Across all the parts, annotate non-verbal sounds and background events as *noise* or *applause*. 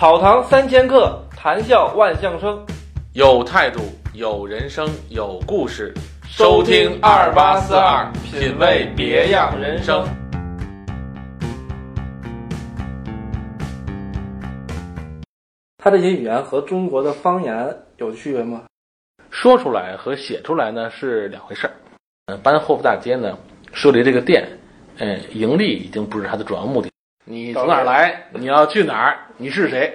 草堂三千客，谈笑万象生。有态度，有人生，有故事。收听二八四二，品味别样人生。他这些语言和中国的方言有区别吗？说出来和写出来呢是两回事儿。嗯，搬霍夫大街呢，设立这个店，嗯，盈利已经不是它的主要目的。你从哪儿来？你要去哪儿？你是谁？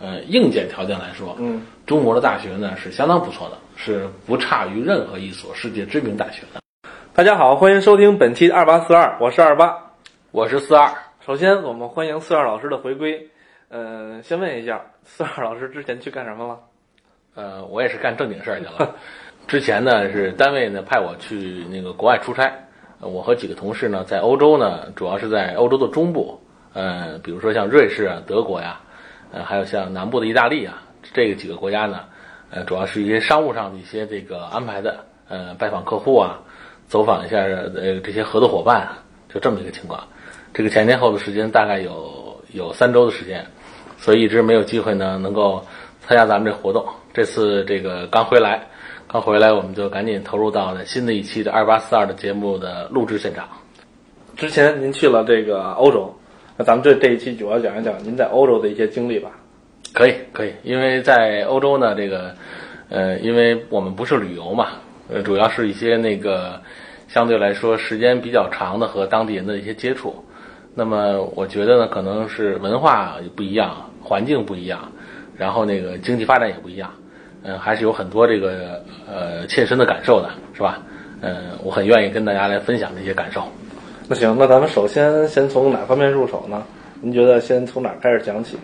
呃，硬件条件来说，嗯，中国的大学呢是相当不错的，是不差于任何一所世界知名大学的。大家好，欢迎收听本期二八四二，我是二八。我是四二，首先，我们欢迎四二老师的回归。呃，先问一下，四二老师之前去干什么了？呃，我也是干正经事儿去了。之前呢是单位呢派我去那个国外出差，呃我和几个同事呢在欧洲呢，主要是在欧洲的中部，呃，比如说像瑞士啊、德国呀，呃，还有像南部的意大利啊，这个几个国家呢，呃，主要是一些商务上的一些这个安排的，呃，拜访客户啊，走访一下呃这些合作伙伴啊，就这么一个情况。这个前前后后的时间大概有有三周的时间，所以一直没有机会呢能够参加咱们这活动。这次这个刚回来，刚回来我们就赶紧投入到了新的一期的二八四二的节目的录制现场。之前您去了这个欧洲，那咱们这这一期主要讲一讲您在欧洲的一些经历吧。可以，可以，因为在欧洲呢，这个，呃，因为我们不是旅游嘛，呃，主要是一些那个相对来说时间比较长的和当地人的一些接触。那么我觉得呢，可能是文化不一样，环境不一样，然后那个经济发展也不一样，嗯、还是有很多这个呃切身的感受的，是吧？嗯、我很愿意跟大家来分享这些感受。那行，那咱们首先先从哪方面入手呢？您觉得先从哪儿开始讲起？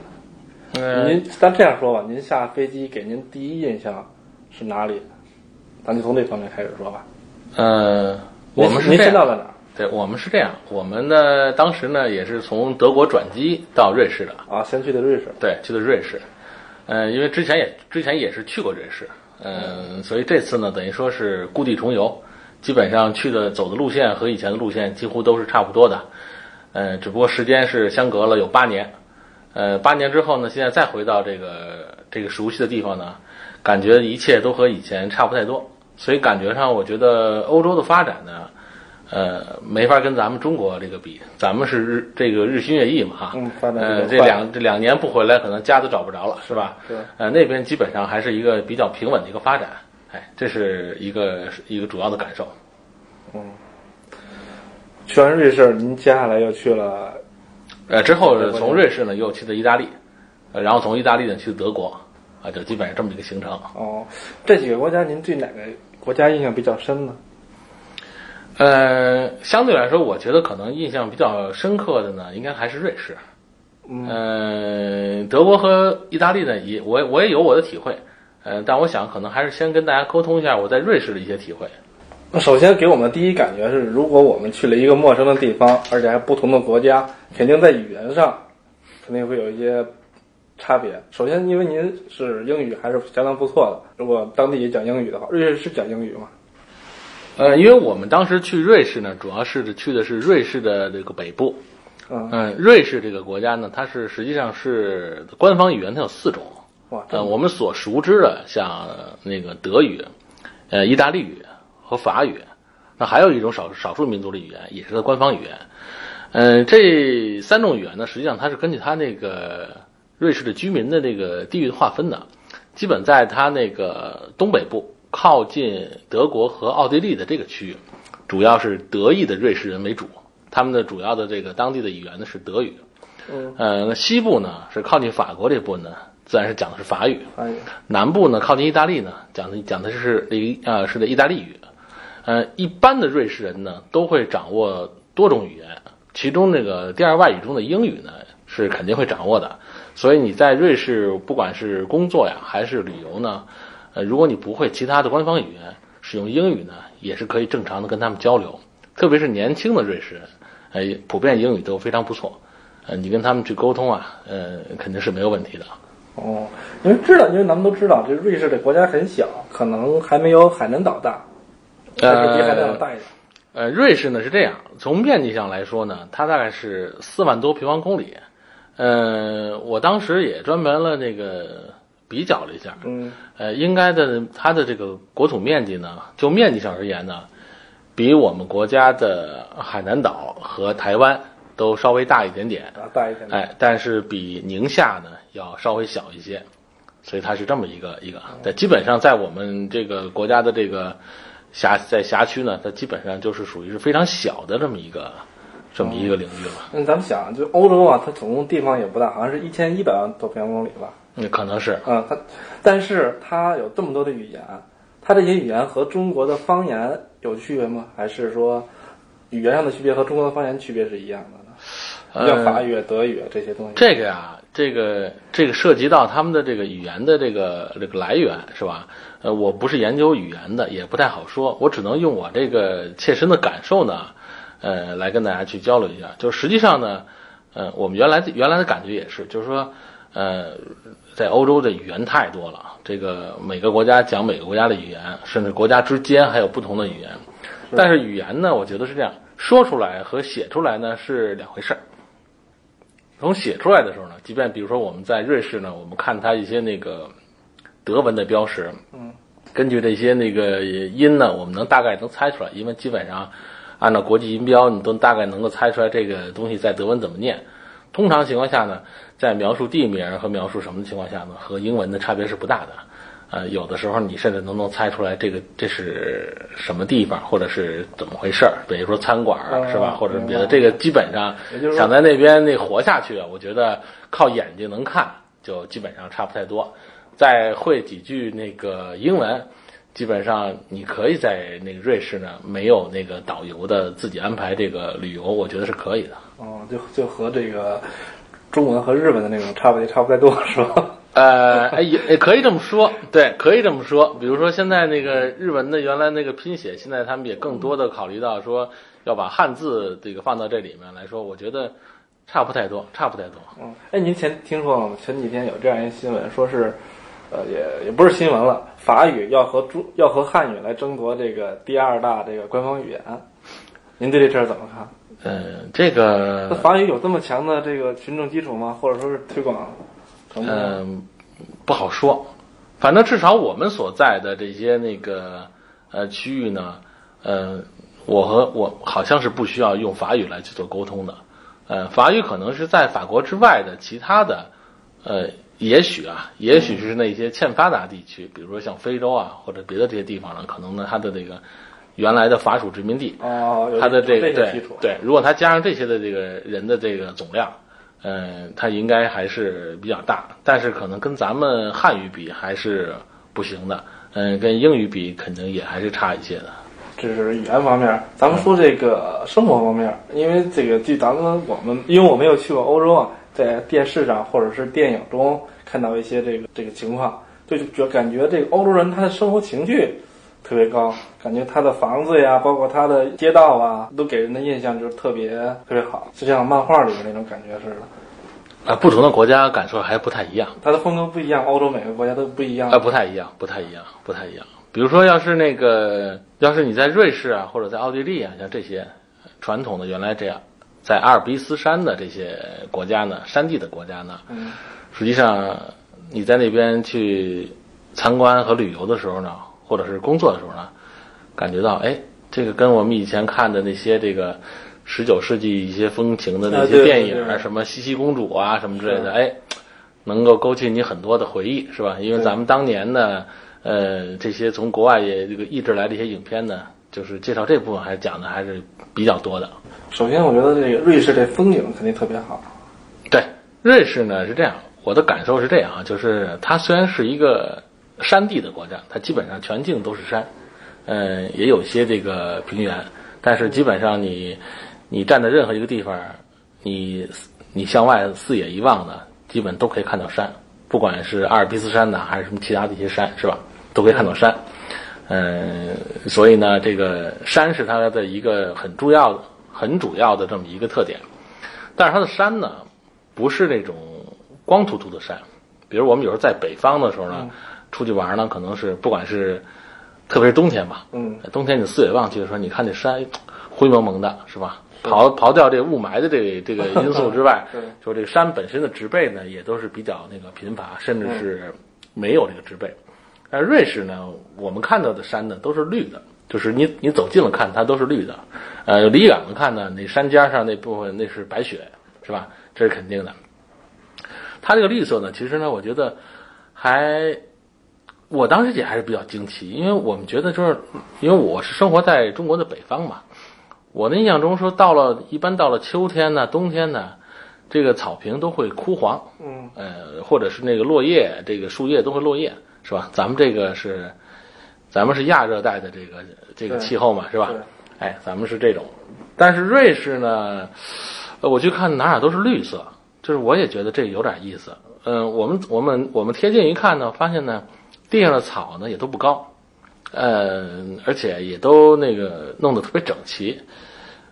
嗯、您咱这样说吧，您下飞机给您第一印象是哪里？咱就从这方面开始说吧。呃，我们是您先到在哪儿对，我们是这样，我们呢当时呢也是从德国转机到瑞士的，啊？先去的瑞士。对，去的瑞士。呃，因为之前也之前也是去过瑞士，嗯、所以这次呢等于说是故地重游，基本上去的走的路线和以前的路线几乎都是差不多的，呃，只不过时间是相隔了有八年，呃，八年之后呢，现在再回到这个这个熟悉的地方呢，感觉一切都和以前差不太多，所以感觉上我觉得欧洲的发展呢。呃，没法跟咱们中国这个比，咱们是日这个日新月异嘛哈，嗯发展呃，这两这两年不回来，可能家都找不着了，是吧？对。呃，那边基本上还是一个比较平稳的一个发展，哎，这是一个一个主要的感受。嗯去完瑞士，您接下来又去了呃，之后从瑞士呢又去的意大利，呃，然后从意大利呢去的德国，啊，就基本上这么一个行程。哦，这几个国家，您对哪个国家印象比较深呢？呃，相对来说，我觉得可能印象比较深刻的呢，应该还是瑞士。嗯呃，德国和意大利呢，也我我也有我的体会，呃，但我想可能还是先跟大家沟通一下我在瑞士的一些体会。那首先给我们的第一感觉是，如果我们去了一个陌生的地方，而且还不同的国家，肯定在语言上肯定会有一些差别。首先，因为您是英语还是相当不错的，如果当地也讲英语的话，瑞士是讲英语吗？呃，因为我们当时去瑞士呢，主要是去的是瑞士的这个北部。嗯，嗯，瑞士这个国家呢，它是实际上是官方语言，它有四种。哇，呃，我们所熟知的，像那个德语、呃意大利语和法语，那还有一种少少数民族的语言，也是它官方语言。嗯、这三种语言呢，实际上它是根据它那个瑞士的居民的这个地域划分的，基本在它那个东北部靠近德国和奥地利的这个区域，主要是德裔的瑞士人为主，他们的主要的这个当地的语言呢是德语。嗯，西部呢是靠近法国这部分呢，自然是讲的是法语。法语。南部呢靠近意大利呢，讲的讲的是意呃是的意大利语。呃，一般的瑞士人呢都会掌握多种语言，其中那个第二外语中的英语呢是肯定会掌握的。所以你在瑞士不管是工作呀还是旅游呢，呃，如果你不会其他的官方语言，使用英语呢也是可以正常的跟他们交流。特别是年轻的瑞士人，呃，普遍英语都非常不错。呃，你跟他们去沟通啊，呃，肯定是没有问题的。哦，因为知道，因为咱们都知道，这瑞士这国家很小，可能还没有海南岛大，还是比海南岛大一点。呃，瑞士呢是这样，从面积上来说呢，它大概是四万多平方公里，呃，我当时也专门了那个比较了一下，嗯呃，应该的它的这个国土面积呢，就面积上而言呢，比我们国家的海南岛和台湾都稍微大一点点，啊，大一点。哎，但是比宁夏呢要稍微小一些，所以它是这么一个一个。但基本上在我们这个国家的这个辖在辖区呢，它基本上就是属于是非常小的这么一个这么一个领域了。那咱们想，就欧洲啊，它总共地方也不大，好像是一千一百万多平方公里吧。嗯，可能是嗯，它，但是它有这么多的语言，它这些语言和中国的方言有区别吗？还是说语言上的区别和中国的方言区别是一样的呢？像法语、德语这些东西。这个呀，这个这个涉及到他们的这个语言的这个这个来源是吧？呃，我不是研究语言的，也不太好说，我只能用我这个切身的感受呢，呃，来跟大家去交流一下。就实际上呢，呃，我们原来的原来的感觉也是，就是说，呃，在欧洲的语言太多了，这个每个国家讲每个国家的语言，甚至国家之间还有不同的语言。但是语言呢，我觉得是这样，说出来和写出来呢是两回事儿。从写出来的时候呢，即便比如说我们在瑞士呢，我们看它一些那个德文的标识，嗯，根据这些那个音呢，我们能大概能猜出来，因为基本上按照国际音标，你都大概能够猜出来这个东西在德文怎么念。通常情况下呢，在描述地名和描述什么的情况下呢，和英文的差别是不大的。呃，有的时候你甚至都能猜出来这个这是什么地方，或者是怎么回事儿，比如说餐馆是吧，或者是别的，这个基本上想在那边那活下去啊，我觉得靠眼睛能看就基本上差不太多。再会几句那个英文，基本上你可以在那个瑞士呢，没有那个导游的自己安排这个旅游，我觉得是可以的。哦，就就和这个中文和日文的那种差不也差不太多，是吧？呃，哎也 *laughs* 也可以这么说，对，可以这么说。比如说现在那个日文的原来那个拼写，现在他们也更多的考虑到说要把汉字这个放到这里面来说，我觉得差不太多，差不太多。嗯，哎，您前听说了吗？前几天有这样一个新闻，说是，呃，也也不是新闻了，法语要和中要和汉语来争夺这个第二大这个官方语言。您对这事儿怎么看？嗯，这那个法语有这么强的这个群众基础吗？或者说是推广？嗯，不好说。反正至少我们所在的这些那个呃区域呢，呃，我和我好像是不需要用法语来去做沟通的。呃，法语可能是在法国之外的其他的，呃，也许啊，也许是那些欠发达地区，比如说像非洲啊或者别的这些地方呢，可能呢它的这个原来的法属殖民地，哦，它的这个对。对，如果它加上这些的这个人的这个总量，嗯，它应该还是比较大，但是可能跟咱们汉语比还是不行的，嗯，跟英语比肯定也还是差一些的。这是语言方面，咱们说这个生活方面，因为这个据咱们我们，因为我没有去过欧洲啊，在电视上或者是电影中看到一些这个这个情况，就就感觉这个欧洲人他的生活情趣特别高，感觉他的房子呀，包括他的街道啊，都给人的印象就是特别特别好，就像漫画里的那种感觉似的。啊，不同的国家感受还不太一样，它的风格不一样，欧洲每个国家都不一样啊，。不太一样，不太一样，不太一样。比如说，要是那个，要是你在瑞士啊，或者在奥地利啊，像这些传统的原来这样，在阿尔卑斯山的这些国家呢，山地的国家呢，嗯，实际上你在那边去参观和旅游的时候呢，或者是工作的时候呢，感觉到哎，这个跟我们以前看的那些这个十九世纪一些风情的那些电影啊，什么茜茜公主啊什么之类的，哎，能够勾起你很多的回忆，是吧？因为咱们当年呢，呃，这些从国外也这个译制来的一些影片呢，就是介绍这部分还是讲的还是比较多的。首先我觉得这个瑞士这风景肯定特别好。对，瑞士呢是这样，我的感受是这样啊，就是它虽然是一个山地的国家，它基本上全境都是山，嗯，也有些这个平原，但是基本上你你站在任何一个地方，你你向外四野一望呢，基本都可以看到山，不管是阿尔卑斯山呢，还是什么其他的一些山，是吧？都可以看到山。嗯，所以呢，这个山是它的一个很重要的、很主要的这么一个特点。但是它的山呢，不是那种光秃秃的山。比如我们有时候在北方的时候呢，出去玩呢，可能是不管是，特别是冬天吧，嗯，冬天你四野望去的时候，你看这山灰蒙蒙的，是吧？刨刨掉这个雾霾的这个这个 *laughs* 因素之外 *laughs* 对，就这个山本身的植被呢，也都是比较那个贫乏，甚至是没有这个植被。而瑞士呢，我们看到的山呢都是绿的，就是你你走近了看它都是绿的，呃，离远了看呢，那山尖上那部分那是白雪，是吧？这是肯定的。它这个绿色呢，其实呢，我觉得还，我当时也还是比较惊奇，因为我们觉得就是，因为我是生活在中国的北方嘛，我的印象中说到了一般到了秋天呢、冬天呢，这个草坪都会枯黄，嗯，呃，或者是那个落叶，这个树叶都会落叶，是吧？咱们这个是，咱们是亚热带的这个这个气候嘛，是吧对？哎，咱们是这种，但是瑞士呢，呃我去看哪哪都是绿色，就是我也觉得这有点意思。嗯、我们我们我们贴近一看呢，发现呢，地上的草呢也都不高，呃，而且也都那个弄得特别整齐。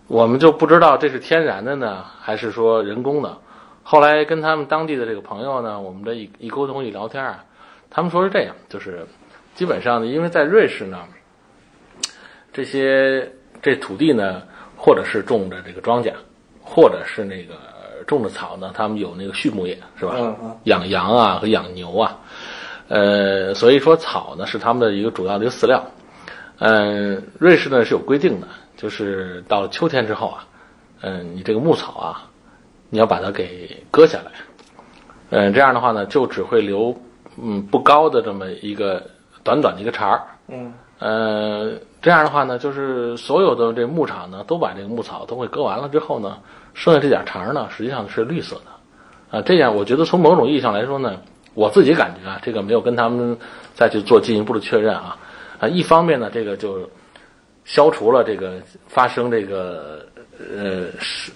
我们就不知道这是天然的呢，还是说人工的。后来跟他们当地的这个朋友呢，我们这一一沟通一聊天啊，他们说是这样，就是基本上呢，因为在瑞士呢，这些这土地呢，或者是种着这个庄稼，或者是那个种的草呢，他们有那个畜牧业，是吧？嗯嗯养羊啊和养牛啊，呃，所以说草呢是他们的一个主要的一个饲料。嗯、瑞士呢是有规定的，就是到了秋天之后啊，嗯、你这个牧草啊，你要把它给割下来，嗯、这样的话呢，就只会留嗯不高的这么一个短短的一个茬儿，嗯。呃，这样的话呢，就是所有的这牧场呢，都把这个牧草都会割完了之后呢，剩下这点茬儿呢，实际上是绿色的，啊，这样我觉得从某种意义上来说呢，我自己感觉啊，这个没有跟他们再去做进一步的确认啊，啊，一方面呢，这个就消除了这个发生这个呃是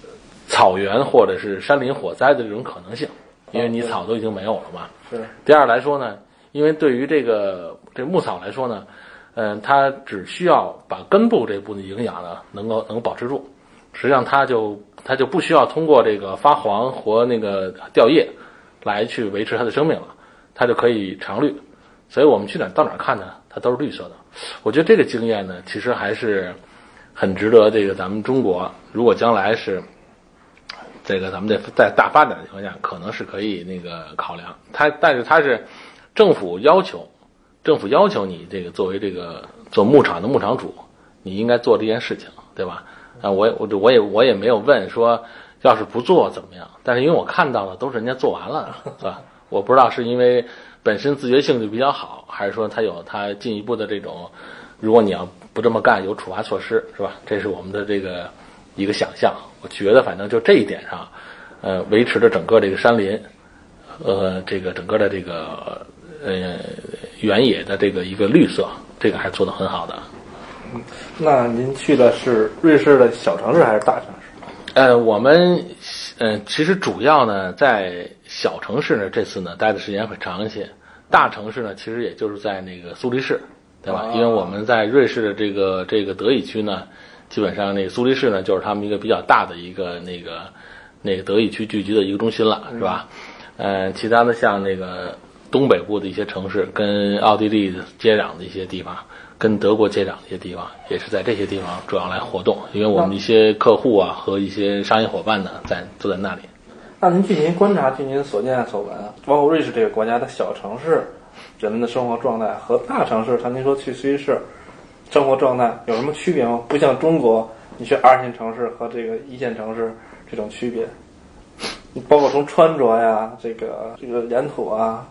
草原或者是山林火灾的这种可能性，因为你草都已经没有了嘛。是。第二来说呢，因为对于这个这牧草来说呢，嗯、它只需要把根部这部分营养呢能够能够保持住，实际上它就它就不需要通过这个发黄和那个掉叶来去维持它的生命了，它就可以常绿。所以我们去哪到哪看呢，它都是绿色的。我觉得这个经验呢，其实还是很值得这个咱们中国，如果将来是这个咱们在在大发展的情况下，可能是可以那个考量。它但是它是政府要求，政府要求你这个作为这个做牧场的牧场主，你应该做这件事情，对吧？啊，我也我我也我也没有问说，要是不做怎么样？但是因为我看到的都是人家做完了，是吧？我不知道是因为本身自觉性就比较好，还是说他有他进一步的这种，如果你要不这么干，有处罚措施，是吧？这是我们的这个一个想象。我觉得反正就这一点上，呃，维持着整个这个山林，呃，这个整个的这个呃原野的这个一个绿色，这个还是做得很好的。那您去的是瑞士的小城市还是大城市？呃，我们呃其实主要呢在小城市呢，这次呢待的时间会长一些。大城市呢，其实也就是在那个苏黎世，对吧？啊因为我们在瑞士的这个这个德语区呢，基本上那个苏黎世呢，就是他们一个比较大的一个那个那个德语区聚集的一个中心了，是吧？呃，其他的像那个东北部的一些城市，跟奥地利接壤的一些地方，跟德国接壤的一些地方，也是在这些地方主要来活动，因为我们一些客户啊和一些商业伙伴呢，在都在那里。那您据您观察，据您所见所闻，包括瑞士这个国家的小城市人们的生活状态和大城市，像您说去苏黎世生活状态有什么区别吗？不像中国，你去二线城市和这个一线城市这种区别，包括从穿着呀，这个这个沿途啊，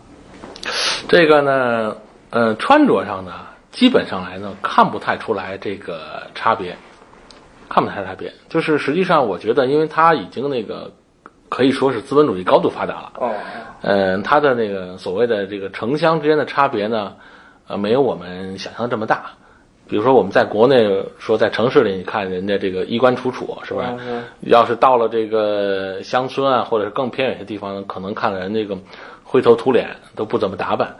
这个呢，呃，穿着上呢，基本上来呢，看不太出来这个差别，看不太差别。就是实际上，我觉得，因为它已经那个可以说是资本主义高度发达了，哦，嗯、它的那个所谓的这个城乡之间的差别呢，呃，没有我们想象这么大。比如说我们在国内说在城市里，你看人家这个衣冠楚楚，是吧？嗯要是到了这个乡村啊，或者是更偏远的地方，可能看人那个灰头土脸，都不怎么打扮。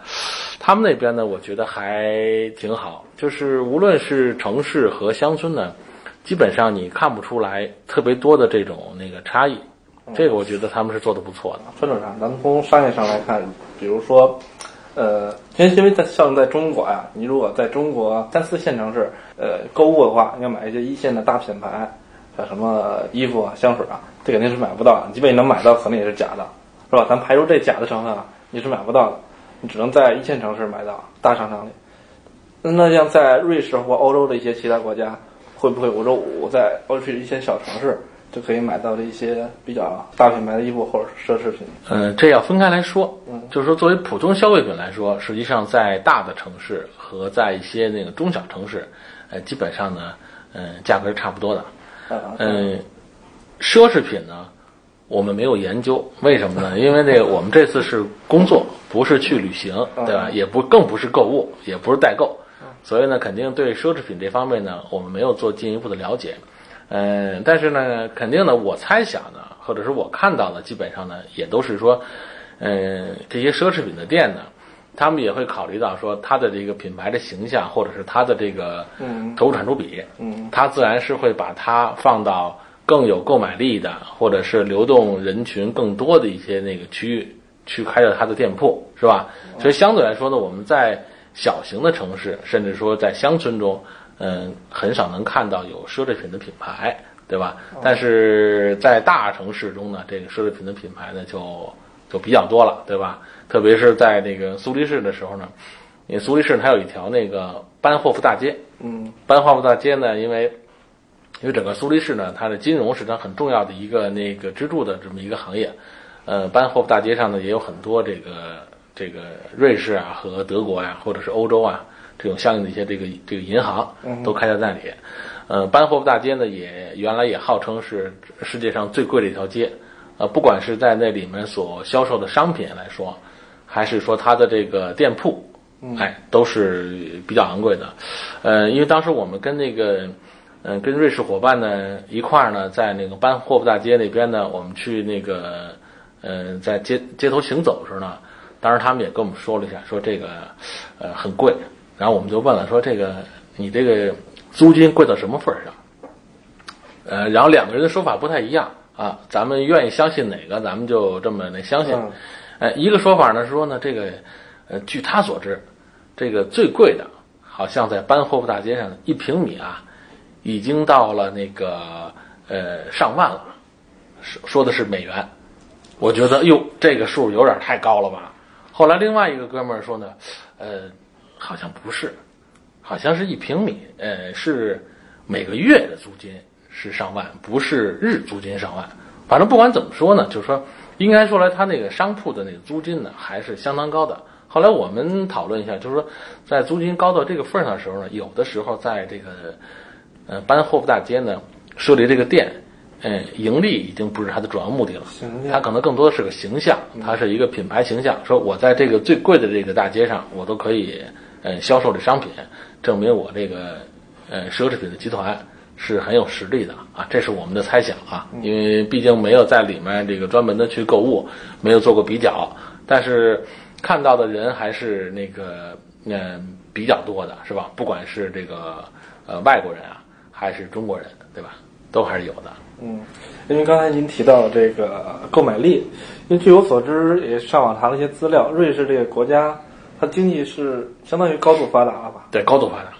他们那边呢，我觉得还挺好，就是无论是城市和乡村呢，基本上你看不出来特别多的这种那个差异。这个我觉得他们是做的不错的。穿着上，咱们从商业上来看，比如说，呃，因为因为在像在中国呀，你如果在中国三四线城市，呃，购物的话，你要买一些一线的大品牌，像什么衣服啊、香水啊，这肯定是买不到的。即便你能买到，可能也是假的，是吧？咱排除这假的成分啊，你是买不到的，你只能在一线城市买到大商场里。那像在瑞士或欧洲的一些其他国家，会不会我说我在欧洲一些小城市就可以买到的一些比较大品牌的衣服或者是奢侈品？嗯，这要分开来说。嗯，就是说作为普通消费品来说，实际上在大的城市和在一些那个中小城市，呃，基本上呢，嗯，价格是差不多的。嗯，奢侈品呢，我们没有研究，为什么呢？因为这个我们这次是工作，不是去旅行，对吧？也不更不是购物，也不是代购。所以呢，肯定对奢侈品这方面呢，我们没有做进一步的了解。嗯，但是呢，肯定呢，我猜想呢，或者是我看到的，基本上呢，也都是说，嗯，这些奢侈品的店呢，他们也会考虑到说它的这个品牌的形象，或者是它的这个投入产出比，嗯，它自然是会把它放到更有购买力的，或者是流动人群更多的一些那个区域去开设它的店铺，是吧？所以相对来说呢，我们在小型的城市，甚至说在乡村中，嗯，很少能看到有奢侈品的品牌，对吧？但是在大城市中呢，这个奢侈品的品牌呢，就就比较多了，对吧？特别是在那个苏黎世的时候呢，因为苏黎世它有一条那个班霍夫大街，嗯，班霍夫大街呢，因为因为整个苏黎世呢，它的金融是它很重要的一个那个支柱的这么一个行业，呃，班霍夫大街上呢也有很多这个。这个瑞士啊和德国呀，或者是欧洲啊，这种相应的一些这个这个银行都开在那里。呃，班霍夫大街呢，也原来也号称是世界上最贵的一条街。呃，不管是在那里面所销售的商品来说，还是说它的这个店铺，哎，都是比较昂贵的。呃，因为当时我们跟那个，嗯，跟瑞士伙伴呢一块儿呢，在那个班霍夫大街那边呢，我们去那个，嗯，在街街头行走的时候呢。当时他们也跟我们说了一下，说这个，呃，很贵。然后我们就问了，说这个你这个租金贵到什么份儿上？呃，然后两个人的说法不太一样啊。咱们愿意相信哪个，咱们就这么那相信。呃，一个说法呢是说呢，这个，呃，据他所知，这个最贵的，好像在班霍夫大街上一平米啊，已经到了那个呃上万了，说说的是美元。我觉得哟，这个数有点太高了吧。后来另外一个哥们儿说呢，呃，好像不是，好像是一平米，呃，是每个月的租金是上万，不是日租金上万。反正不管怎么说呢，就是说，应该说来，他那个商铺的那个租金呢，还是相当高的。后来我们讨论一下，就是说，在租金高到这个份上的时候呢，有的时候在这个呃班霍夫大街呢设立这个店。嗯，盈利已经不是它的主要目的了，它可能更多的是个形象，它是一个品牌形象。说我在这个最贵的这个大街上，我都可以，呃，销售这商品，证明我这个，呃，奢侈品的集团是很有实力的啊。这是我们的猜想啊，因为毕竟没有在里面这个专门的去购物，没有做过比较，但是看到的人还是那个，嗯，比较多的，是吧？不管是这个，呃，外国人啊，还是中国人，对吧？都还是有的。嗯，因为刚才您提到这个购买力，因为据我所知，也上网查了一些资料，瑞士这个国家，它经济是相当于高度发达了吧？对，高度发达，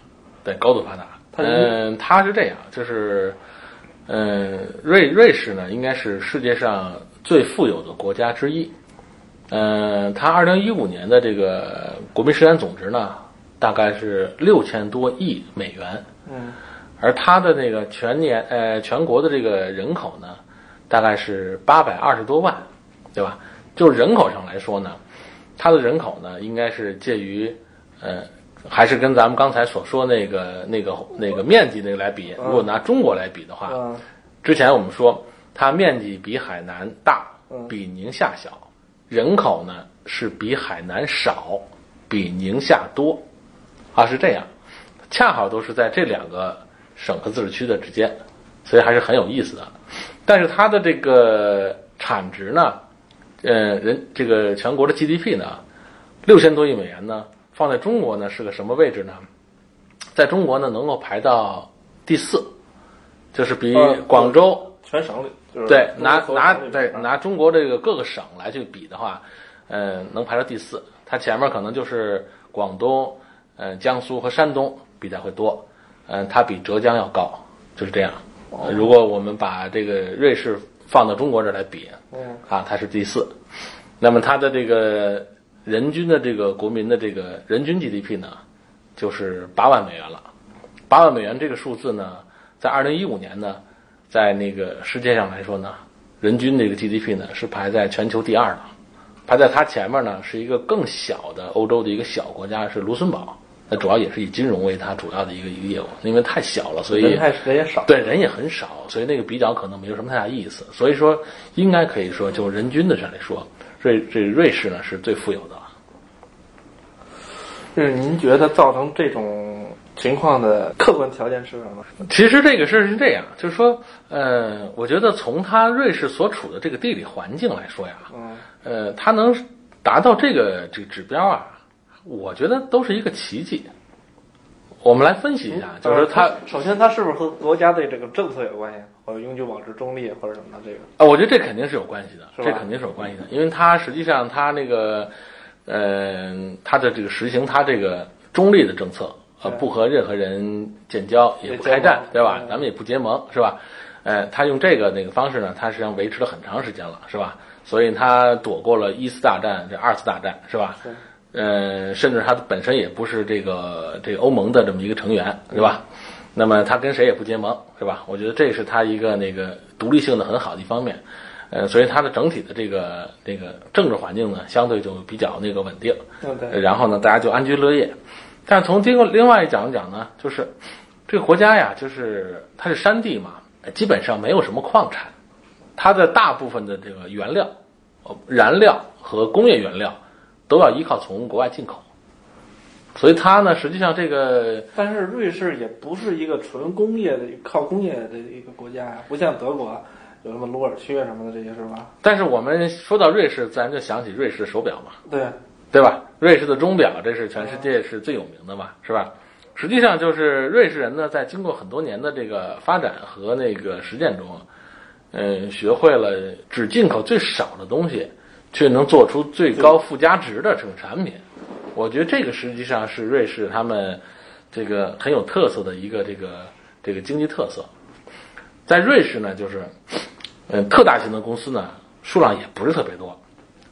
对，高度发达。嗯，它是这样，就是，嗯，瑞瑞士呢，应该是世界上最富有的国家之一。嗯，它二零一五年的这个国民生产总值呢，大概是六千多亿美元。嗯。而它的那个全年呃全国的这个人口呢，大概是八百二十多万，对吧？就人口上来说呢，它的人口呢应该是介于呃，还是跟咱们刚才所说那个那个那个面积那个来比。如果拿中国来比的话，之前我们说它面积比海南大，比宁夏小，人口呢是比海南少，比宁夏多，啊是这样，恰好都是在这两个。省和自治区的之间，所以还是很有意思的。但是它的这个产值呢，呃，人这个全国的 GDP 呢，六千多亿美元呢，放在中国呢是个什么位置呢？在中国呢能够排到第四，就是比广州全省里对拿拿对拿中国这个各个省来去比的话，呃，能排到第四。它前面可能就是广东、呃江苏和山东比较会多。嗯，它比浙江要高，就是这样。呃如果我们把这个瑞士放到中国这儿来比，嗯啊，它是第四。那么它的这个人均的这个国民的这个人均 GDP 呢，就是八万美元了。八万美元这个数字呢，在二零一五年呢，在那个世界上来说呢，人均这个 GDP 呢是排在全球第二的。排在它前面呢是一个更小的欧洲的一个小国家是卢森堡，那主要也是以金融为它主要的一个一个业务，因为太小了，所以人太人也少。对，人也很少，所以那个比较可能没有什么太大意思。所以说，应该可以说，就人均的上来说，瑞这瑞士呢是最富有的。就是您觉得造成这种情况的客观条件是什么？其实这个事儿是这样，就是说，呃，我觉得从它瑞士所处的这个地理环境来说呀，嗯呃，它能达到这个这个指标啊，我觉得都是一个奇迹。我们来分析一下，就是说它呃首先他是不是和国家的这个政策有关系，或者永久保持中立或者什么的这个？啊，我觉得这肯定是有关系的，这肯定是有关系的，因为他实际上他那个，呃，他的这个实行他这个中立的政策，呃，不和任何人建交，也不开战？对吧咱们也不结盟，是吧？呃，他用这个那个方式呢，他实际上维持了很长时间了，是吧？所以他躲过了一次大战，这二次大战，是吧？是呃，甚至他本身也不是这个这个欧盟的这么一个成员，对吧？那么他跟谁也不结盟，是吧？我觉得这是他一个那个独立性的很好的一方面。呃，所以它的整体的这个这个政治环境呢，相对就比较那个稳定。然后呢，大家就安居乐业。但是从经过另外一讲讲呢，就是这个国家呀，就是它是山地嘛，基本上没有什么矿产，它的大部分的这个原料、呃燃料和工业原料都要依靠从国外进口，所以它呢，实际上这个但是瑞士也不是一个纯工业的、靠工业的一个国家呀，不像德国有什么鲁尔区啊什么的这些是吧？但是我们说到瑞士，自然就想起瑞士手表嘛，对，对吧？瑞士的钟表，这是全世界是最有名的嘛，是吧？实际上就是瑞士人呢，在经过很多年的这个发展和那个实践中，嗯，学会了只进口最少的东西，却能做出最高附加值的这种产品。我觉得这个实际上是瑞士他们这个很有特色的一个这个这个经济特色。在瑞士呢，就是嗯，特大型的公司呢数量也不是特别多，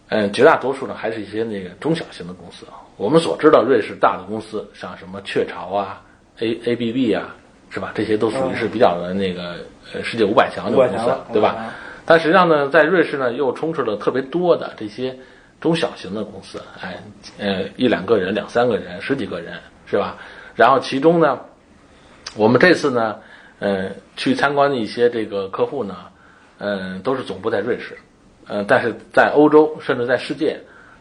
嗯，绝大多数呢还是一些那个中小型的公司啊。我们所知道瑞士大的公司，像什么雀巢啊、A A B B 啊，是吧？这些都属于是比较的那个呃世界五百强的公司对吧？但实际上呢，在瑞士呢又充斥了特别多的这些中小型的公司，哎，呃，一两个人、两三个人、十几个人，是吧？然后其中呢，我们这次呢，呃，去参观的一些这个客户呢，嗯、都是总部在瑞士，呃，但是在欧洲甚至在世界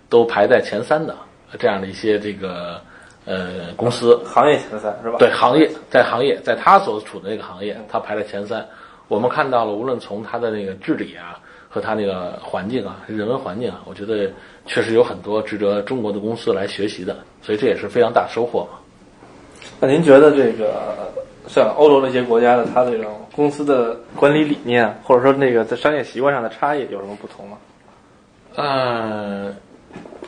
都排在前三的这样的一些这个呃公司，行业前三是吧？对行业，在行业，在他所处的那个行业，他排在前三。我们看到了，无论从它的那个治理啊，和它那个环境啊，人文环境啊，我觉得确实有很多值得中国的公司来学习的，所以这也是非常大收获嘛。那您觉得这个像欧洲那些国家的，它这种公司的管理理念，或者说那个在商业习惯上的差异有什么不同吗？呃，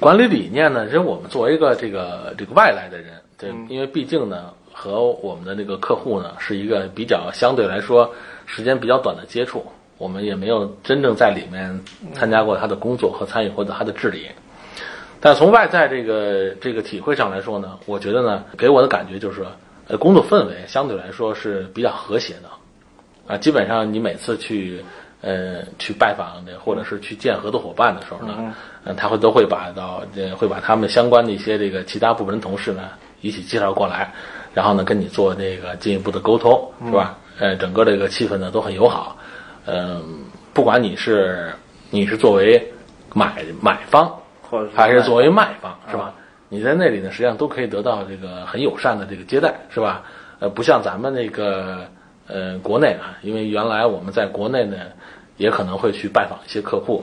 管理理念呢，其实我们作为一个这个这个外来的人，对，因为毕竟呢，和我们的那个客户呢是一个比较相对来说时间比较短的接触，我们也没有真正在里面参加过他的工作和参与过他的治理。但从外在这个这个体会上来说呢，我觉得呢，给我的感觉就是说，呃，工作氛围相对来说是比较和谐的，啊，基本上你每次去呃去拜访的或者是去见合作伙伴的时候呢，嗯，他会都会把到呃会把他们相关的一些这个其他部门的同事呢一起介绍过来，然后呢跟你做这个进一步的沟通，是吧？呃，整个这个气氛呢都很友好，嗯、不管你是你是作为买买方。或者还是作为卖方是吧？你在那里呢，实际上都可以得到这个很友善的这个接待，是吧？呃，不像咱们那个呃国内啊，因为原来我们在国内呢，也可能会去拜访一些客户，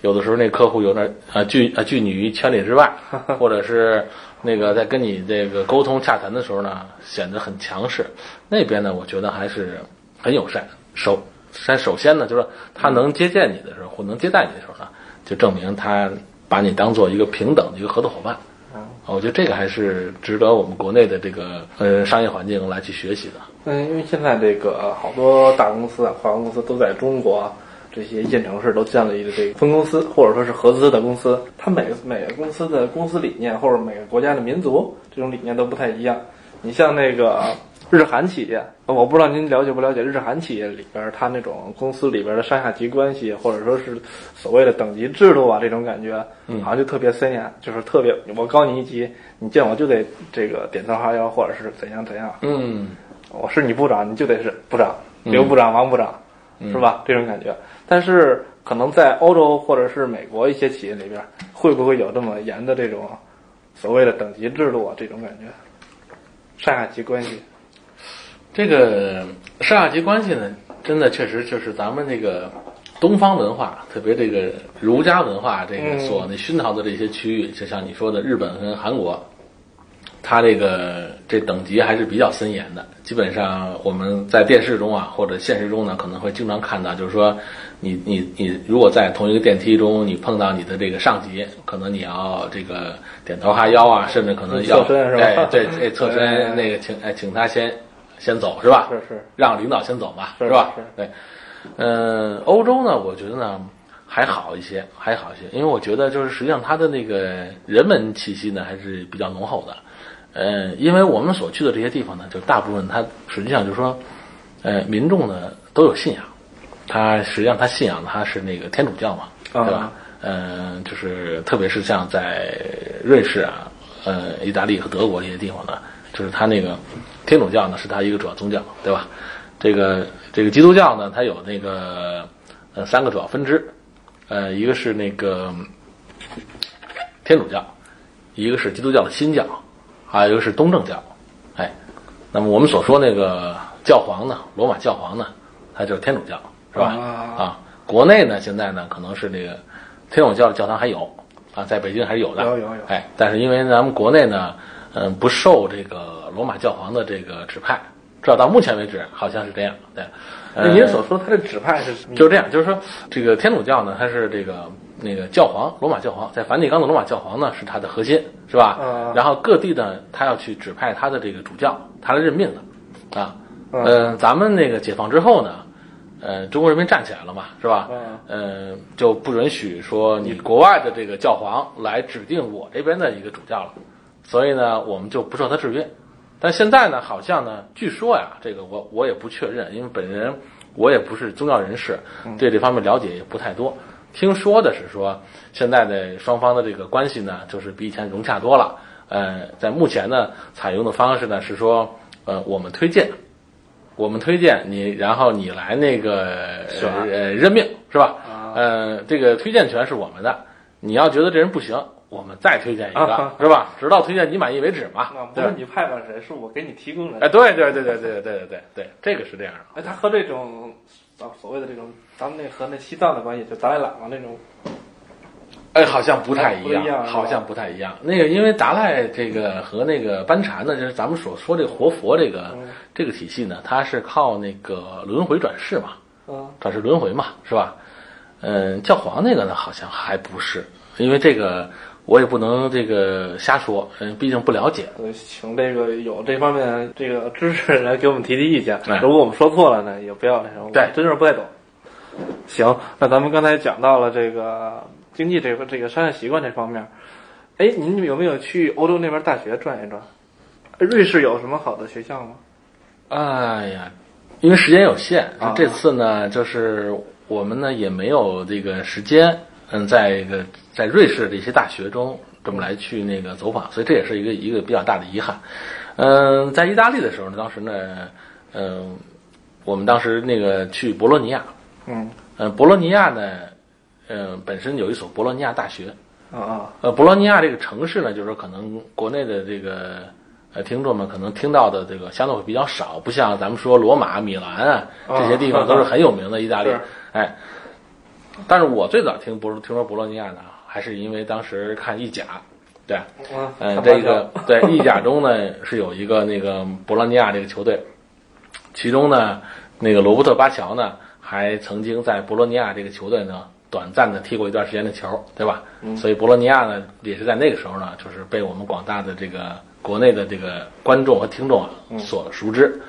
有的时候那客户有点啊拒啊拒你于千里之外，*laughs* 或者是那个在跟你这个沟通洽谈的时候呢，显得很强势。那边呢，我觉得还是很友善。首先首先呢，就是说他能接见你的时候，或能接待你的时候呢，就证明他。把你当做一个平等的一个合作伙伴，啊我觉得这个还是值得我们国内的这个呃商业环境来去学习的。嗯，因为现在这个好多大公司啊、跨国公司都在中国啊这些一线城市都建立了这个分公司或者说是合资的公司。它每个每个公司的公司理念或者每个国家的民族这种理念都不太一样。你像那个日韩企业，我不知道您了解不了解日韩企业里边儿它那种公司里边的上下级关系，或者说是所谓的等级制度啊，这种感觉，好像就特别森严，就是特别我高你一级，你见我就得这个点头哈腰，或者是怎样怎样。嗯我是你部长，你就得是部长，刘部长、王部长，是吧？这种感觉。但是可能在欧洲或者是美国一些企业里边，会不会有这么严的这种所谓的等级制度啊？这种感觉，上下级关系。这个上下级关系呢，真的确实就是咱们这个东方文化，特别这个儒家文化这个所那熏陶的这些区域，就像你说的日本跟韩国，它这个这等级还是比较森严的。基本上我们在电视中啊或者现实中呢，可能会经常看到，就是说你你你如果在同一个电梯中，你碰到你的这个上级，可能你要这个点头哈腰啊，甚至可能要侧身是吧哎对 *laughs* 哎侧身那个请哎请他先先走是吧？是是让领导先走嘛，是吧是？对，嗯，欧洲呢，我觉得呢还好一些，还好一些，因为我觉得就是实际上它的那个人文气息呢还是比较浓厚的。呃，因为我们所去的这些地方呢，就大部分它实际上就是说，呃，民众呢都有信仰，他实际上他信仰他是那个天主教嘛，啊对吧？嗯、就是特别是像在瑞士啊、呃、意大利和德国这些地方呢，就是他那个天主教呢是他一个主要宗教，对吧？这个这个基督教呢，它有那个呃三个主要分支，呃，一个是那个天主教，一个是基督教的新教，还有一个是东正教。哎，那么我们所说那个教皇呢，罗马教皇呢，他就是天主教，是吧？啊啊，国内呢现在呢可能是这个天主教的教堂还有啊，在北京还是有的。有有有哎，但是因为咱们国内呢，嗯，不受这个罗马教皇的这个指派，至少到目前为止好像是这样。对，呃那您所说他的指派是就是这样，就是说这个天主教呢，它是这个那个教皇，罗马教皇，在梵蒂冈的罗马教皇呢是它的核心，是吧？嗯然后各地呢，他要去指派他的这个主教，他来任命的，啊，嗯呃，咱们那个解放之后呢，呃，中国人民站起来了嘛，是吧？嗯呃，就不允许说你国外的这个教皇来指定我这边的一个主教了，所以呢，我们就不受他制约。但现在呢，好像呢，据说呀，这个我我也不确认，因为本人我也不是宗教人士，对这方面了解也不太多。听说的是说，现在的双方的这个关系呢，就是比以前融洽多了。呃，在目前呢，采用的方式呢是说，呃，我们推荐，我们推荐你，然后你来那个选呃任命是吧？啊呃，这个推荐权是我们的，你要觉得这人不行，我们再推荐一个，啊是吧？直到推荐你满意为止嘛啊，。不？是你派派谁，是我给你提供人。哎，对对对对对对对对对，这个是这样的。哎，他和这种啊所谓的这种咱们那和那西藏的关系，就达赖喇嘛那种，哎，好像不太一样好像不太一样。那个，因为达赖这个和那个班禅呢，就是咱们所说这个活佛这个、嗯这个体系呢，它是靠那个轮回转世嘛，嗯转世轮回嘛，是吧？嗯，教皇那个呢，好像还不是，因为这个我也不能这个瞎说，嗯，毕竟不了解。呃请这个有这方面这个知识的人给我们提提意见哎。如果我们说错了呢，也不要那什么，对我真是不太懂。行，那咱们刚才讲到了这个经济这个这个商业习惯这方面，哎，您有没有去欧洲那边大学转一转？瑞士有什么好的学校吗？哎呀，因为时间有限，啊这次呢，就是我们呢也没有这个时间，嗯，在一个在瑞士的一些大学中这么来去那个走访，所以这也是一个一个比较大的遗憾。嗯，在意大利的时候呢，当时呢，嗯，我们当时那个去博洛尼亚，嗯嗯，博洛尼亚呢，嗯，本身有一所博洛尼亚大学，啊啊。呃，博洛尼亚这个城市呢，就是说可能国内的这个呃听众们可能听到的这个相对会比较少，不像咱们说罗马、米兰啊啊这些地方都是很有名的意大利。是。哎，但是我最早听博听说博洛尼亚呢，还是因为当时看意甲，对，嗯嗯，这个 *laughs* 对意甲中呢是有一个那个博洛尼亚这个球队，其中呢那个罗伯特巴乔呢还曾经在博洛尼亚这个球队呢短暂的踢过一段时间的球，对吧？所以博洛尼亚呢，也是在那个时候呢，就是被我们广大的这个国内的这个观众和听众啊所熟知。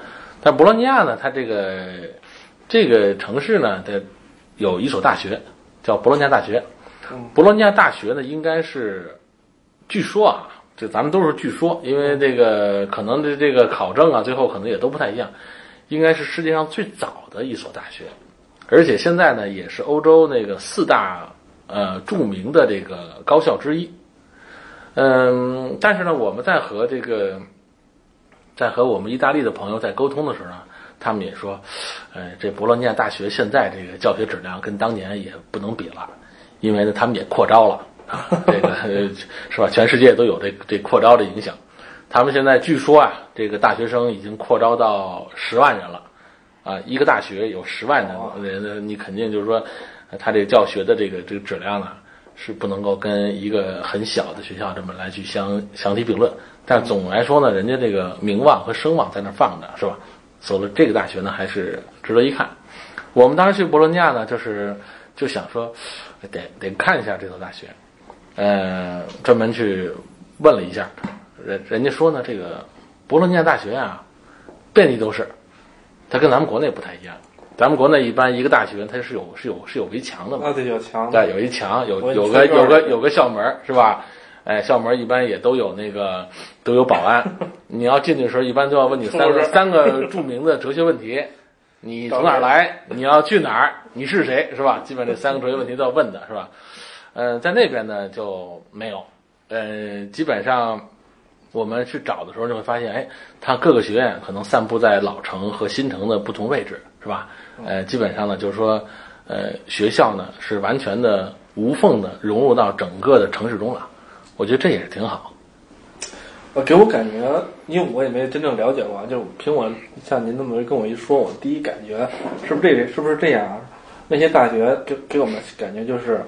但博洛尼亚呢，它这个这个城市呢，它有一所大学叫博洛尼亚大学。博洛尼亚大学呢，应该是据说啊，这咱们都是据说，因为这个可能这这个考证啊，最后可能也都不太一样。应该是世界上最早的一所大学，而且现在呢，也是欧洲那个四大呃著名的这个高校之一。嗯，但是呢，我们在和这个在和我们意大利的朋友在沟通的时候呢，他们也说，呃，这博洛尼亚大学现在这个教学质量跟当年也不能比了，因为呢，他们也扩招了，这个 *laughs* 是吧？全世界都有这这扩招的影响。他们现在据说啊，这个大学生已经扩招到十万人了，啊，一个大学有十万人，你肯定就是说，他这个教学的这个这个质量呢，是不能够跟一个很小的学校这么来去相相提并论。但总来说呢，人家这个名望和声望在那放着，是吧？走了这个大学呢，还是值得一看。我们当时去博洛尼亚呢，就是就想说，得得看一下这所大学，呃，专门去问了一下。人人家说呢，这个博洛尼亚大学啊，遍地都是，它跟咱们国内不太一样。咱们国内一般一个大学它是有是有是有围墙的嘛？啊，对，有墙。对，有一墙，有有个有个有个校门是吧？哎，校门一般也都有那个都有保安。*laughs* 你要进去的时候，一般都要问你三个三个著名的哲学问题：你从哪儿来？你要去哪儿？你是谁？是吧？基本这三个哲学问题都要问的是吧？嗯，在那边呢就没有，呃，基本上。我们去找的时候就会发现，哎，它各个学院可能散布在老城和新城的不同位置，是吧？呃，基本上呢，就是说，呃，学校呢是完全的无缝的融入到整个的城市中了。我觉得这也是挺好。呃，给我感觉，因为我也没真正了解过，就凭我像您这么跟我一说，我第一感觉是不是这是不是这样？那些大学给给我们感觉就是。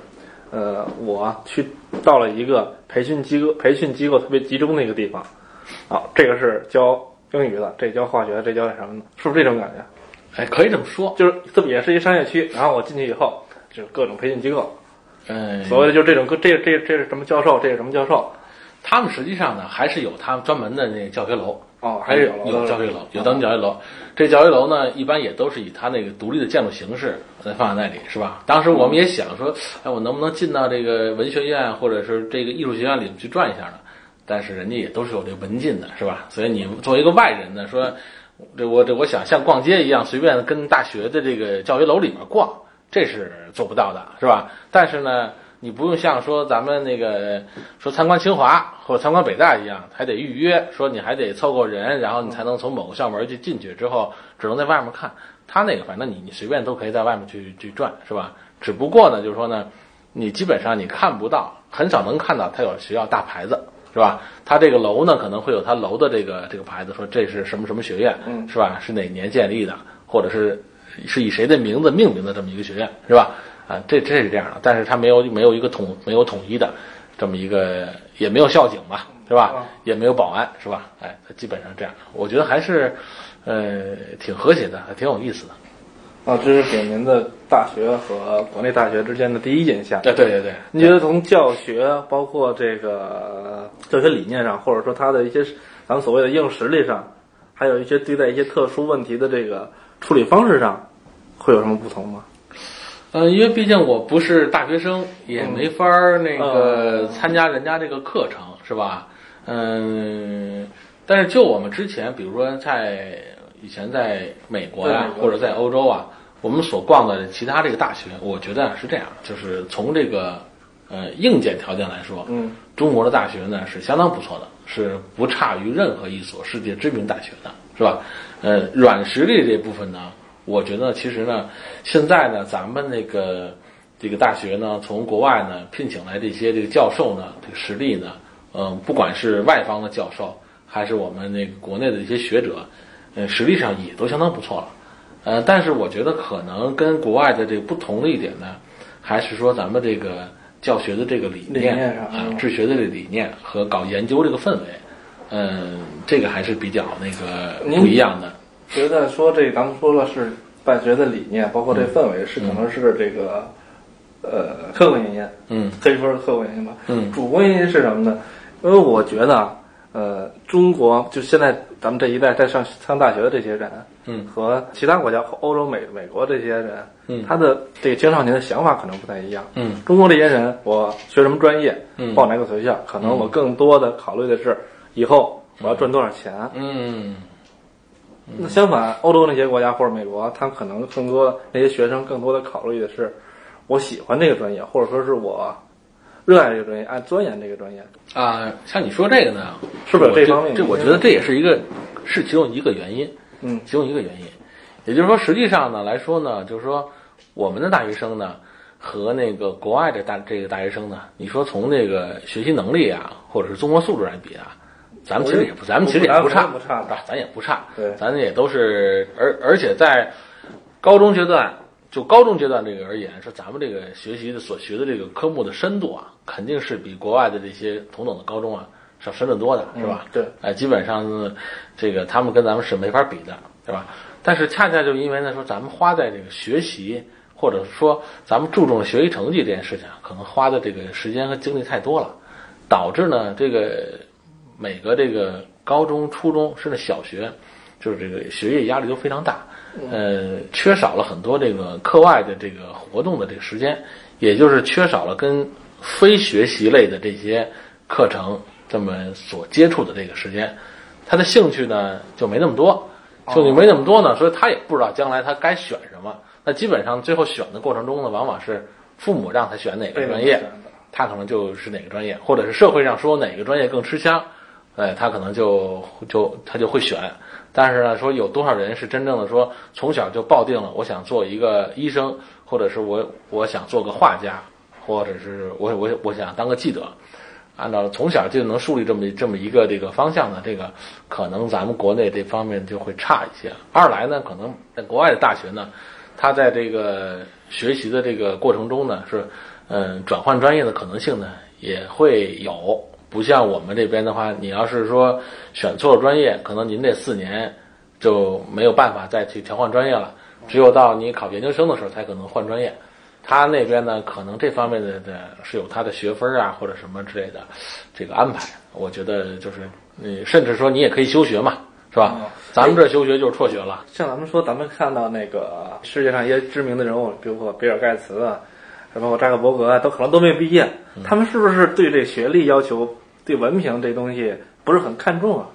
呃，我去到了一个培训机构，培训机构特别集中的一个地方，啊，这个是教英语的，这教化学，这教什么的，是不是这种感觉？哎，可以这么说，就是这也是一商业区，然后我进去以后，就是各种培训机构，嗯，所谓的就这种，这这这是什么教授，这是什么教授，他们实际上呢，还是有他们专门的那个教学楼。哦，还是有有教学楼，有当地教学楼。这教学楼呢，一般也都是以它那个独立的建筑形式再放在那里，是吧？当时我们也想说，哎，我能不能进到这个文学院或者是这个艺术学院里面去转一下呢？但是人家也都是有这文禁的，是吧？所以你作为一个外人呢，说这我这我想像逛街一样随便跟大学的这个教学楼里面逛，这是做不到的，是吧？但是呢。你不用像说咱们那个说参观清华或者参观北大一样，还得预约，说你还得凑够人，然后你才能从某个校门去进去，之后只能在外面看。他那个反正你你随便都可以在外面去去转，是吧？只不过呢，就是说呢，你基本上你看不到，很少能看到他有学校大牌子，是吧？他这个楼呢可能会有他楼的这个这个牌子，说这是什么什么学院，是吧？是哪年建立的，或者是是以谁的名字命名的这么一个学院，是吧？啊，这这是这样的，但是它没有没有一个统没有统一的这么一个，也没有校警嘛，是吧？也没有保安，是吧？哎，它基本上这样，我觉得还是呃挺和谐的，还挺有意思的。啊，这是给您的大学和国内大学之间的第一印象。对对对对，你觉得从教学，包括这个教学理念上，或者说他的一些咱们所谓的硬实力上，还有一些对待一些特殊问题的这个处理方式上，会有什么不同吗？嗯，因为毕竟我不是大学生，也没法儿那个参加人家这个课程，是吧？嗯，但是就我们之前，比如说在以前在美国呀，或者在欧洲啊，我们所逛的其他这个大学，我觉得是这样，就是从这个呃硬件条件来说，嗯，中国的大学呢是相当不错的，是不差于任何一所世界知名大学的，是吧？呃，软实力这部分呢。我觉得其实呢，现在呢，咱们那个这个大学呢，从国外呢聘请来这些这个教授呢，这个实力呢，嗯，不管是外方的教授，还是我们那个国内的一些学者，嗯，实力上也都相当不错了。呃，但是我觉得可能跟国外的这个不同的一点呢，还是说咱们这个教学的这个理念啊，治学的这个理念和搞研究这个氛围，嗯，这个还是比较那个不一样的。觉得说这咱们说了是办学的理念，包括这氛围是可能是这个呃客观原因，嗯可以说是客观原因吧。嗯主观原因是什么呢？因为我觉得啊，呃，中国就现在咱们这一代在上上大学的这些人，嗯，和其他国家、欧洲、美美国这些人，嗯他的这个青少年的想法可能不太一样。嗯中国这些人，我学什么专业，嗯报哪个学校，可能我更多的考虑的是以后我要赚多少钱。嗯那相反，欧洲那些国家或者美国，他可能更多那些学生更多的考虑的是，我喜欢这个专业，或者说是我热爱这个专业，爱钻研这个专业，啊，像你说这个呢，是不是有这方面这我觉得这也是一个是其中一个原因，嗯其中一个原因。也就是说，实际上呢来说呢，就是说我们的大学生呢和那个国外的大这个大学生呢，你说从这个学习能力啊，或者是综合素质来比啊，咱们其实也不，咱们其实也不差，不差啊，咱也不差，对咱也都是，而而且在高中阶段，就高中阶段这个而言，说咱们这个学习的所学的这个科目的深度啊，肯定是比国外的这些同等的高中啊是要深得多的，是吧？嗯对，哎，基本上，这个他们跟咱们是没法比的，对吧？但是恰恰就因为呢，说咱们花在这个学习，或者说咱们注重学习成绩这件事情啊，可能花的这个时间和精力太多了，导致呢这个每个这个高中、初中甚至小学，就是这个学业压力都非常大，呃，缺少了很多这个课外的这个活动的这个时间，也就是缺少了跟非学习类的这些课程这么所接触的这个时间，他的兴趣呢就没那么多，兴趣没那么多呢，所以他也不知道将来他该选什么。那基本上最后选的过程中呢，往往是父母让他选哪个专业，他可能就是哪个专业，或者是社会上说哪个专业更吃香，哎，他可能就就他就会选。但是呢，说有多少人是真正的说从小就抱定了我想做一个医生，或者是我我想做个画家，或者是我我我想当个记者，按照从小就能树立这么这么一个这个方向呢，这个可能咱们国内这方面就会差一些。二来呢，可能在国外的大学呢，他在这个学习的这个过程中呢，是嗯转换专业的可能性呢也会有。不像我们这边的话，你要是说选错了专业，可能您这四年就没有办法再去调换专业了，只有到你考研究生的时候才可能换专业。他那边呢，可能这方面的的是有他的学分啊或者什么之类的这个安排。我觉得就是，你甚至说你也可以休学嘛，是吧？咱们这休学就是辍学了。像咱们说，咱们看到那个世界上一些知名的人物，比如说比尔盖茨啊，还包括扎克伯格啊，都可能都没有毕业。他们是不是对这学历要求、对文凭这东西不是很看重啊？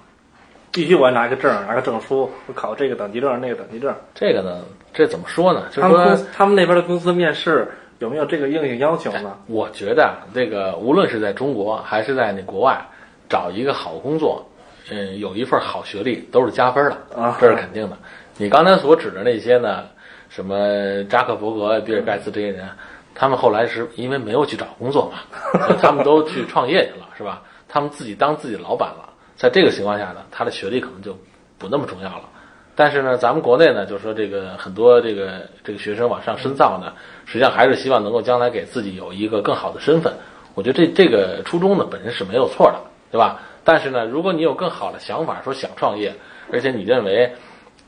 必须我要拿个证，拿个证书，我考这个等级证，那个等级证。这个呢，这怎么说呢？就是说他们公，他们那边的公司面试有没有这个硬性要求呢？我觉得啊这个无论是在中国还是在那国外，找一个好工作，嗯，有一份好学历都是加分的啊这是肯定的。你刚才所指的那些呢，什么扎克伯格、比尔盖茨这些人，他们后来是因为没有去找工作嘛，*laughs* 他们都去创业去了，是吧？他们自己当自己老板了。在这个情况下呢，他的学历可能就不那么重要了。但是呢，咱们国内呢，就是说这个很多这个这个学生往上深造呢，实际上还是希望能够将来给自己有一个更好的身份。我觉得这这个初衷呢本身是没有错的，对吧？但是呢，如果你有更好的想法，说想创业，而且你认为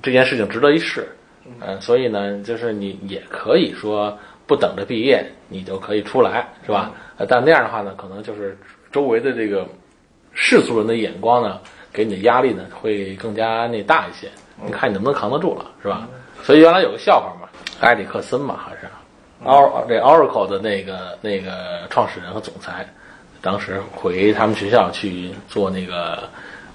这件事情值得一试，嗯、所以呢，就是你也可以说不等着毕业，你就可以出来，是吧？呃，但那样的话呢，可能就是周围的这个世俗人的眼光呢，给你的压力呢会更加那大一些。你看你能不能扛得住了，是吧？所以原来有个笑话嘛，埃里克森嘛，还是 Or 这 Oracle 的那个那个创始人和总裁，当时回他们学校去做那个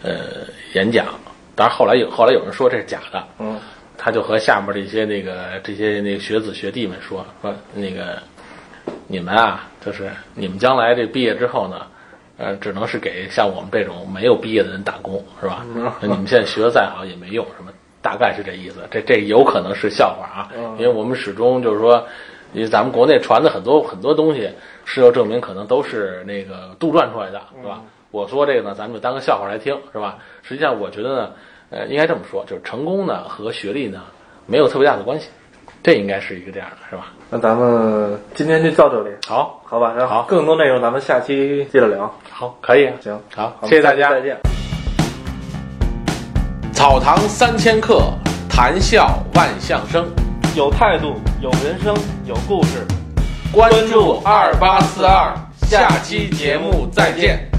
呃演讲，当然后来有后来有人说这是假的，嗯，他就和下面这些那个这些那个学子学弟们说说那个你们啊，就是你们将来这毕业之后呢，呃，只能是给像我们这种没有毕业的人打工，是吧？那你们现在学的再好也没用，什么？大概是这意思。这这有可能是笑话啊，因为我们始终就是说，因为咱们国内传的很多很多东西，事后证明可能都是那个杜撰出来的，是吧？我说这个呢，咱们就当个笑话来听，是吧？实际上，我觉得呢，呃，应该这么说，就是成功呢和学历呢没有特别大的关系，这应该是一个这样的，是吧？那咱们今天就到这里，好，好吧？然后好更多内容咱们下期接着聊。好，可以，行，好，谢谢大家再。见。草堂三千客，谈笑万象生。有态度，有人生，有故事。关注二八四二，下期节目再见。